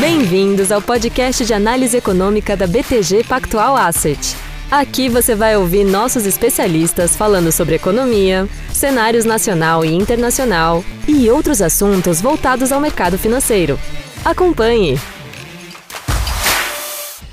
Bem-vindos ao podcast de análise econômica da BTG Pactual Asset. Aqui você vai ouvir nossos especialistas falando sobre economia, cenários nacional e internacional e outros assuntos voltados ao mercado financeiro. Acompanhe!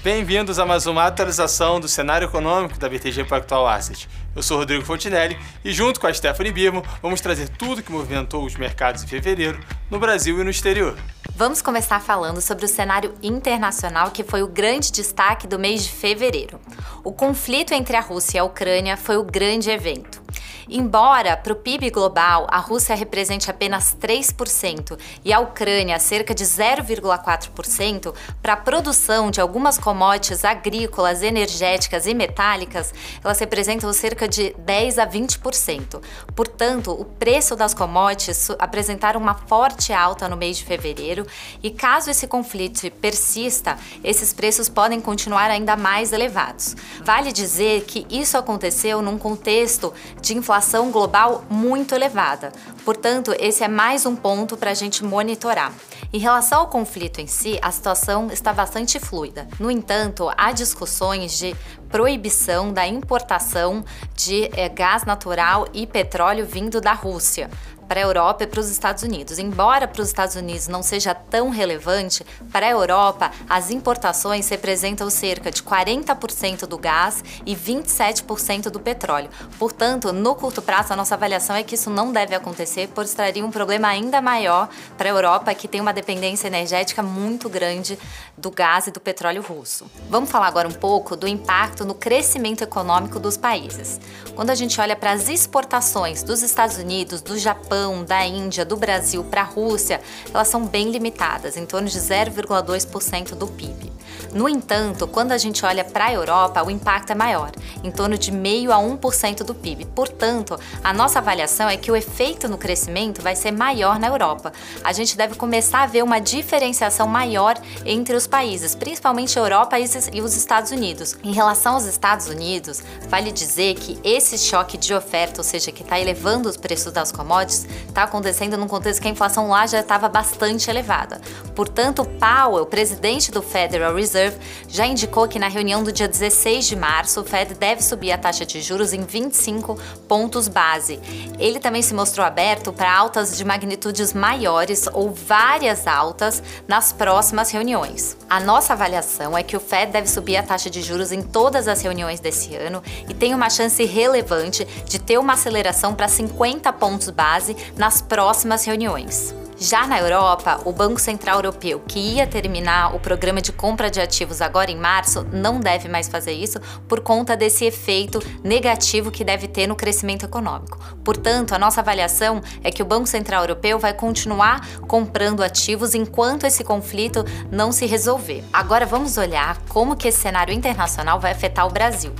Bem-vindos a mais uma atualização do cenário econômico da BTG Pactual Asset. Eu sou Rodrigo Fontinelli e, junto com a Stephanie Birmo, vamos trazer tudo que movimentou os mercados em fevereiro no Brasil e no exterior. Vamos começar falando sobre o cenário internacional que foi o grande destaque do mês de fevereiro. O conflito entre a Rússia e a Ucrânia foi o grande evento. Embora para o PIB global a Rússia represente apenas 3% e a Ucrânia cerca de 0,4%, para a produção de algumas commodities agrícolas, energéticas e metálicas, elas representam cerca de 10 a 20%. Portanto, o preço das commodities apresentaram uma forte alta no mês de fevereiro e caso esse conflito persista, esses preços podem continuar ainda mais elevados. Vale dizer que isso aconteceu num contexto de inflação inflação global muito elevada. Portanto, esse é mais um ponto para a gente monitorar. Em relação ao conflito em si, a situação está bastante fluida. No entanto, há discussões de proibição da importação de é, gás natural e petróleo vindo da Rússia para a Europa e para os Estados Unidos. Embora para os Estados Unidos não seja tão relevante, para a Europa as importações representam cerca de 40% do gás e 27% do petróleo. Portanto, no curto prazo, a nossa avaliação é que isso não deve acontecer, pois traria um problema ainda maior para a Europa, que tem uma dependência energética muito grande do gás e do petróleo russo. Vamos falar agora um pouco do impacto no crescimento econômico dos países. Quando a gente olha para as exportações dos Estados Unidos, do Japão, Japão, da Índia, do Brasil para a Rússia, elas são bem limitadas, em torno de 0,2% do PIB. No entanto, quando a gente olha para a Europa, o impacto é maior, em torno de 0,5 a 1% do PIB. Portanto, a nossa avaliação é que o efeito no crescimento vai ser maior na Europa. A gente deve começar a ver uma diferenciação maior entre os países, principalmente a Europa e os Estados Unidos. Em relação aos Estados Unidos, vale dizer que esse choque de oferta, ou seja, que está elevando os preços das commodities, está acontecendo num contexto que a inflação lá já estava bastante elevada. Portanto, Powell, presidente do Federal Reserve, Reserve já indicou que na reunião do dia 16 de março, o Fed deve subir a taxa de juros em 25 pontos base. Ele também se mostrou aberto para altas de magnitudes maiores ou várias altas nas próximas reuniões. A nossa avaliação é que o Fed deve subir a taxa de juros em todas as reuniões desse ano e tem uma chance relevante de ter uma aceleração para 50 pontos base nas próximas reuniões. Já na Europa, o Banco Central Europeu, que ia terminar o programa de compra de ativos agora em março, não deve mais fazer isso por conta desse efeito negativo que deve ter no crescimento econômico. Portanto, a nossa avaliação é que o Banco Central Europeu vai continuar comprando ativos enquanto esse conflito não se resolver. Agora vamos olhar como que esse cenário internacional vai afetar o Brasil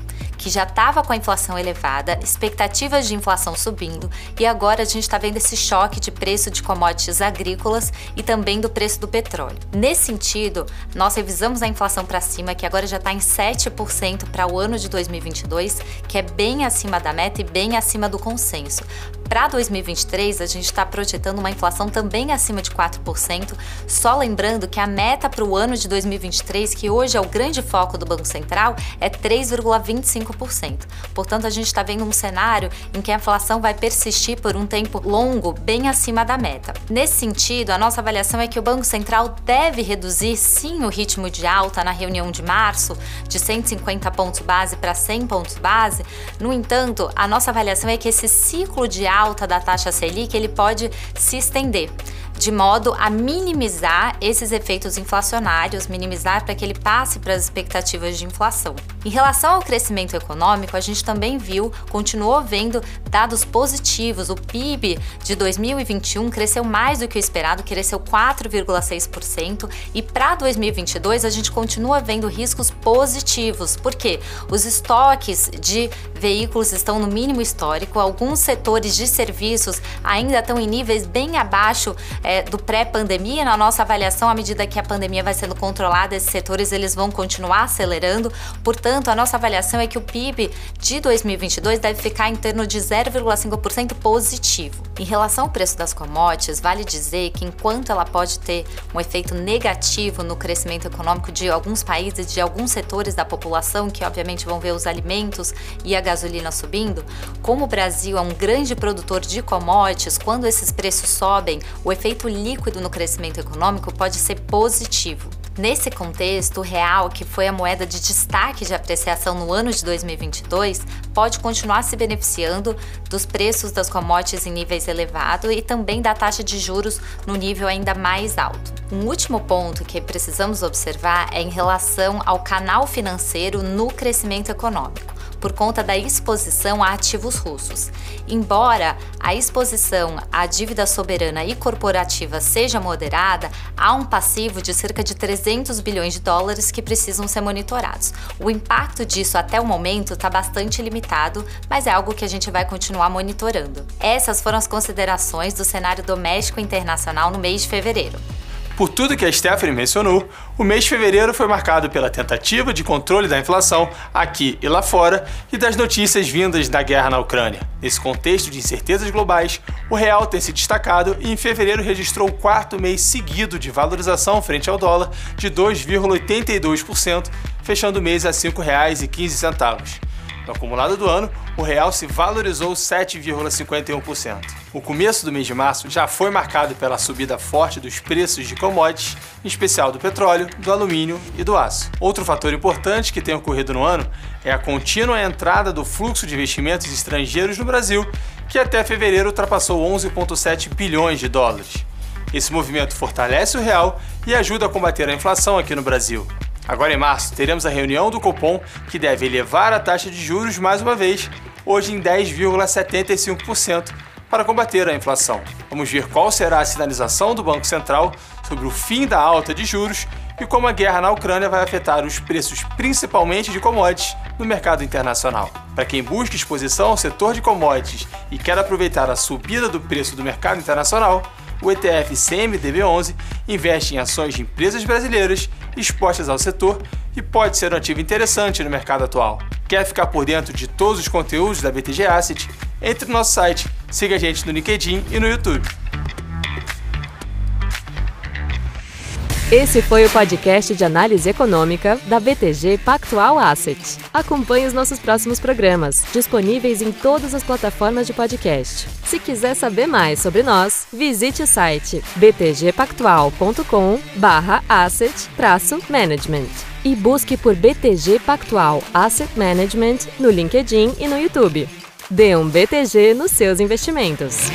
que já estava com a inflação elevada, expectativas de inflação subindo e agora a gente está vendo esse choque de preço de commodities agrícolas e também do preço do petróleo. Nesse sentido, nós revisamos a inflação para cima, que agora já está em 7% para o ano de 2022, que é bem acima da meta e bem acima do consenso. Para 2023, a gente está projetando uma inflação também acima de 4%, só lembrando que a meta para o ano de 2023, que hoje é o grande foco do Banco Central, é 3,25%. Portanto, a gente está vendo um cenário em que a inflação vai persistir por um tempo longo, bem acima da meta. Nesse sentido, a nossa avaliação é que o Banco Central deve reduzir sim o ritmo de alta na reunião de março, de 150 pontos base para 100 pontos base. No entanto, a nossa avaliação é que esse ciclo de alta da taxa Selic ele pode se estender de modo a minimizar esses efeitos inflacionários, minimizar para que ele passe para as expectativas de inflação. Em relação ao crescimento econômico, a gente também viu, continuou vendo dados positivos. O PIB de 2021 cresceu mais do que o esperado, cresceu 4,6%, e para 2022 a gente continua vendo riscos positivos, porque os estoques de veículos estão no mínimo histórico, alguns setores de serviços ainda estão em níveis bem abaixo é, do pré-pandemia. Na nossa avaliação, à medida que a pandemia vai sendo controlada, esses setores eles vão continuar acelerando. Portanto, a nossa avaliação é que o PIB de 2022 deve ficar em torno de 0,5% positivo. Em relação ao preço das commodities, vale dizer que enquanto ela pode ter um efeito negativo no crescimento econômico de alguns países, de alguns setores da população, que obviamente vão ver os alimentos e a gasolina subindo, como o Brasil é um grande produtor de commodities, quando esses preços sobem, o efeito líquido no crescimento econômico pode ser positivo. Nesse contexto, o real, que foi a moeda de destaque de apreciação no ano de 2022, pode continuar se beneficiando dos preços das commodities em níveis elevados e também da taxa de juros no nível ainda mais alto. Um último ponto que precisamos observar é em relação ao canal financeiro no crescimento econômico por conta da exposição a ativos russos. Embora a exposição à dívida soberana e corporativa seja moderada, há um passivo de cerca de 300 bilhões de dólares que precisam ser monitorados. O impacto disso até o momento está bastante limitado, mas é algo que a gente vai continuar monitorando. Essas foram as considerações do cenário doméstico e internacional no mês de fevereiro. Por tudo que a Stephanie mencionou, o mês de fevereiro foi marcado pela tentativa de controle da inflação aqui e lá fora e das notícias vindas da guerra na Ucrânia. Nesse contexto de incertezas globais, o real tem se destacado e em fevereiro registrou o quarto mês seguido de valorização frente ao dólar de 2,82%, fechando o mês a R$ 5,15. No acumulado do ano, o real se valorizou 7,51%. O começo do mês de março já foi marcado pela subida forte dos preços de commodities, em especial do petróleo, do alumínio e do aço. Outro fator importante que tem ocorrido no ano é a contínua entrada do fluxo de investimentos estrangeiros no Brasil, que até fevereiro ultrapassou 11,7 bilhões de dólares. Esse movimento fortalece o real e ajuda a combater a inflação aqui no Brasil. Agora em março, teremos a reunião do Copom, que deve elevar a taxa de juros mais uma vez, hoje em 10,75%, para combater a inflação. Vamos ver qual será a sinalização do Banco Central sobre o fim da alta de juros e como a guerra na Ucrânia vai afetar os preços, principalmente de commodities, no mercado internacional. Para quem busca exposição ao setor de commodities e quer aproveitar a subida do preço do mercado internacional, o ETF CMDB11 investe em ações de empresas brasileiras expostas ao setor e pode ser um ativo interessante no mercado atual. Quer ficar por dentro de todos os conteúdos da BTG Asset? Entre no nosso site, siga a gente no LinkedIn e no YouTube. Esse foi o podcast de análise econômica da BTG Pactual Asset. Acompanhe os nossos próximos programas, disponíveis em todas as plataformas de podcast. Se quiser saber mais sobre nós, visite o site btgpactual.com/asset-management e busque por BTG Pactual Asset Management no LinkedIn e no YouTube. Dê um BTG nos seus investimentos.